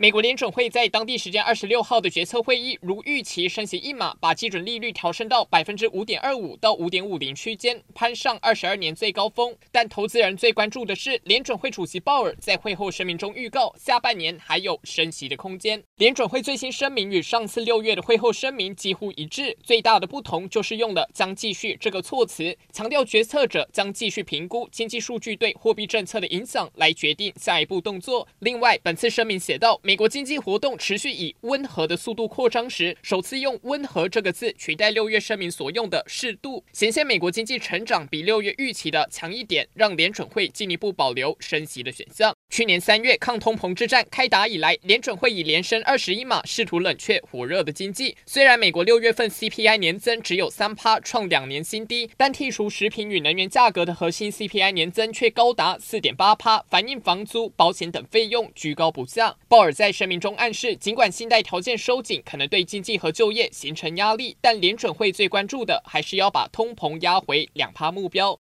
美国联准会在当地时间二十六号的决策会议，如预期升息一码，把基准利率调升到百分之五点二五到五点五零区间，攀上二十二年最高峰。但投资人最关注的是，联准会主席鲍尔在会后声明中预告，下半年还有升息的空间。联准会最新声明与上次六月的会后声明几乎一致，最大的不同就是用了“将继续”这个措辞，强调决策者将继续评估经济数据对货币政策的影响，来决定下一步动作。另外，本次声明写道，美国经济活动持续以温和的速度扩张时，首次用“温和”这个字取代六月声明所用的“适度”，显现美国经济成长比六月预期的强一点，让联准会进一步保留升息的选项。去年三月抗通膨之战开打以来，联准会已连升二十一码，试图冷却火热的经济。虽然美国六月份 CPI 年增只有三趴，创两年新低，但剔除食品与能源价格的核心 CPI 年增却高达四点八趴，反映房租、保险等费用居高不下。鲍尔在声明中暗示，尽管信贷条件收紧可能对经济和就业形成压力，但联准会最关注的还是要把通膨压回两趴目标。